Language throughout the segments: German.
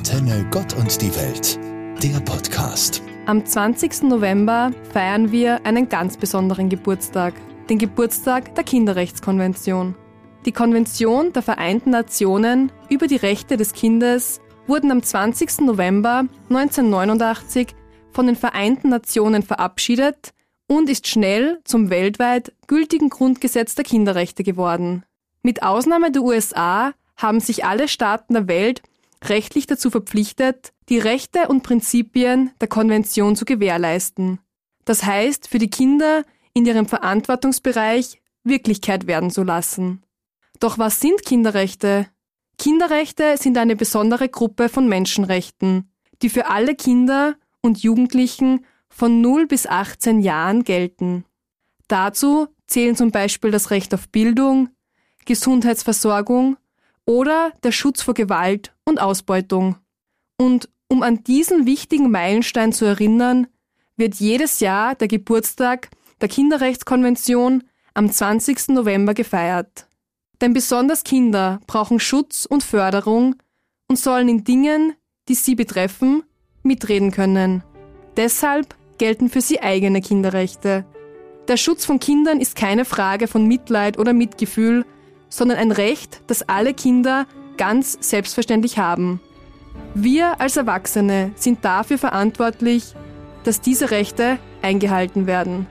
Antenne Gott und die Welt, der Podcast. Am 20. November feiern wir einen ganz besonderen Geburtstag, den Geburtstag der Kinderrechtskonvention. Die Konvention der Vereinten Nationen über die Rechte des Kindes wurden am 20. November 1989 von den Vereinten Nationen verabschiedet und ist schnell zum weltweit gültigen Grundgesetz der Kinderrechte geworden. Mit Ausnahme der USA haben sich alle Staaten der Welt rechtlich dazu verpflichtet, die Rechte und Prinzipien der Konvention zu gewährleisten. Das heißt, für die Kinder in ihrem Verantwortungsbereich Wirklichkeit werden zu lassen. Doch was sind Kinderrechte? Kinderrechte sind eine besondere Gruppe von Menschenrechten, die für alle Kinder und Jugendlichen von 0 bis 18 Jahren gelten. Dazu zählen zum Beispiel das Recht auf Bildung, Gesundheitsversorgung oder der Schutz vor Gewalt und Ausbeutung. Und um an diesen wichtigen Meilenstein zu erinnern, wird jedes Jahr der Geburtstag der Kinderrechtskonvention am 20. November gefeiert. Denn besonders Kinder brauchen Schutz und Förderung und sollen in Dingen, die sie betreffen, mitreden können. Deshalb gelten für sie eigene Kinderrechte. Der Schutz von Kindern ist keine Frage von Mitleid oder Mitgefühl, sondern ein Recht, das alle Kinder ganz selbstverständlich haben. Wir als Erwachsene sind dafür verantwortlich, dass diese Rechte eingehalten werden.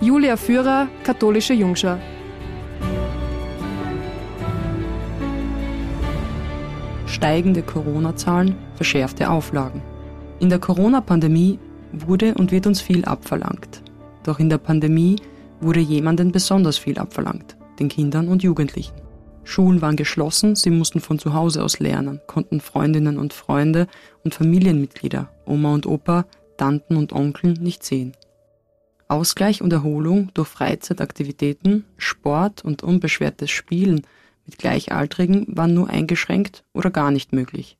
Julia Führer, katholische Jungschar. Steigende Corona-Zahlen, verschärfte Auflagen. In der Corona-Pandemie wurde und wird uns viel abverlangt. Doch in der Pandemie wurde jemandem besonders viel abverlangt, den Kindern und Jugendlichen. Schulen waren geschlossen, sie mussten von zu Hause aus lernen, konnten Freundinnen und Freunde und Familienmitglieder, Oma und Opa, Tanten und Onkeln nicht sehen. Ausgleich und Erholung durch Freizeitaktivitäten, Sport und unbeschwertes Spielen mit Gleichaltrigen waren nur eingeschränkt oder gar nicht möglich.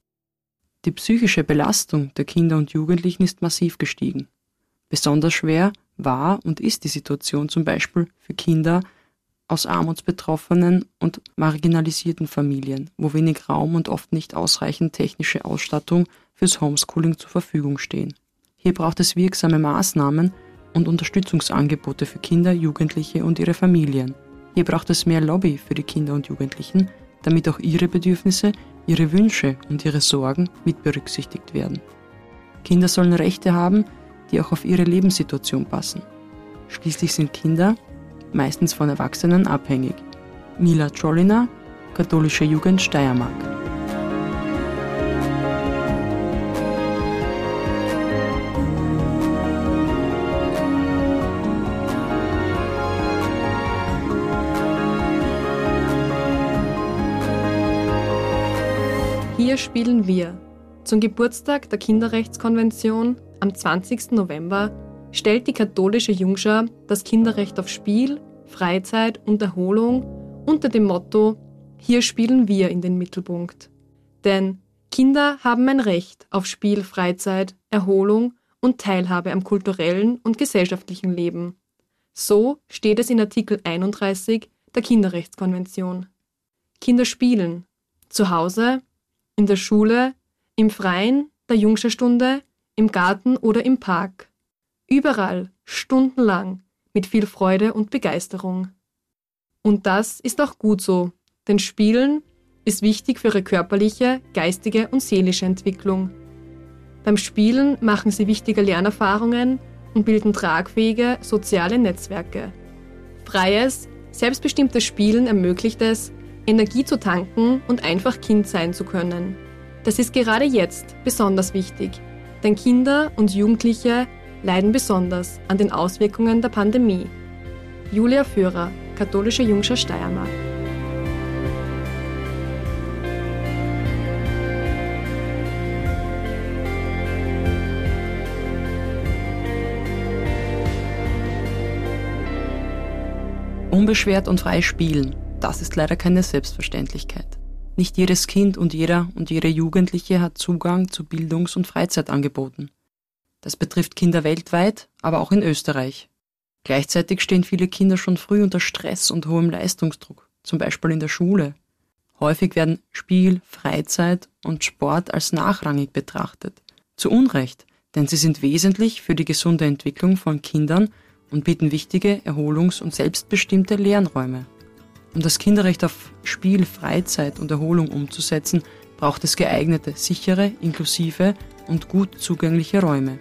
Die psychische Belastung der Kinder und Jugendlichen ist massiv gestiegen. Besonders schwer war und ist die Situation zum Beispiel für Kinder aus armutsbetroffenen und marginalisierten Familien, wo wenig Raum und oft nicht ausreichend technische Ausstattung fürs Homeschooling zur Verfügung stehen. Hier braucht es wirksame Maßnahmen und Unterstützungsangebote für Kinder, Jugendliche und ihre Familien. Hier braucht es mehr Lobby für die Kinder und Jugendlichen, damit auch ihre Bedürfnisse, ihre Wünsche und ihre Sorgen mit berücksichtigt werden. Kinder sollen Rechte haben, die auch auf ihre Lebenssituation passen. Schließlich sind Kinder meistens von Erwachsenen abhängig. Mila Trolliner, Katholische Jugend Steiermark. Hier spielen wir. Zum Geburtstag der Kinderrechtskonvention am 20. November stellt die katholische Jungschar das Kinderrecht auf Spiel, Freizeit und Erholung unter dem Motto Hier spielen wir in den Mittelpunkt. Denn Kinder haben ein Recht auf Spiel, Freizeit, Erholung und Teilhabe am kulturellen und gesellschaftlichen Leben. So steht es in Artikel 31 der Kinderrechtskonvention. Kinder spielen zu Hause, in der Schule, im Freien, der Jungscharstunde, im Garten oder im Park. Überall, stundenlang, mit viel Freude und Begeisterung. Und das ist auch gut so, denn Spielen ist wichtig für ihre körperliche, geistige und seelische Entwicklung. Beim Spielen machen sie wichtige Lernerfahrungen und bilden tragfähige soziale Netzwerke. Freies, selbstbestimmtes Spielen ermöglicht es, Energie zu tanken und einfach Kind sein zu können. Das ist gerade jetzt besonders wichtig, denn Kinder und Jugendliche leiden besonders an den Auswirkungen der Pandemie. Julia Führer, katholische Jungscher Steiermark. Unbeschwert und frei spielen, das ist leider keine Selbstverständlichkeit. Nicht jedes Kind und jeder und jede Jugendliche hat Zugang zu Bildungs- und Freizeitangeboten. Das betrifft Kinder weltweit, aber auch in Österreich. Gleichzeitig stehen viele Kinder schon früh unter Stress und hohem Leistungsdruck, zum Beispiel in der Schule. Häufig werden Spiel, Freizeit und Sport als nachrangig betrachtet. Zu Unrecht, denn sie sind wesentlich für die gesunde Entwicklung von Kindern und bieten wichtige Erholungs- und selbstbestimmte Lernräume. Um das Kinderrecht auf Spiel, Freizeit und Erholung umzusetzen, braucht es geeignete, sichere, inklusive und gut zugängliche Räume.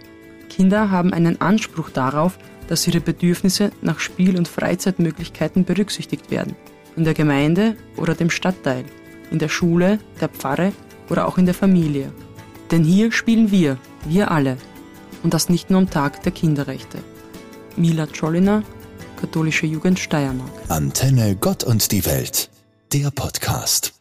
Kinder haben einen Anspruch darauf, dass ihre Bedürfnisse nach Spiel- und Freizeitmöglichkeiten berücksichtigt werden. In der Gemeinde oder dem Stadtteil, in der Schule, der Pfarre oder auch in der Familie. Denn hier spielen wir, wir alle. Und das nicht nur am Tag der Kinderrechte. Mila Czolina, Katholische Jugend Steiermark. Antenne Gott und die Welt, der Podcast.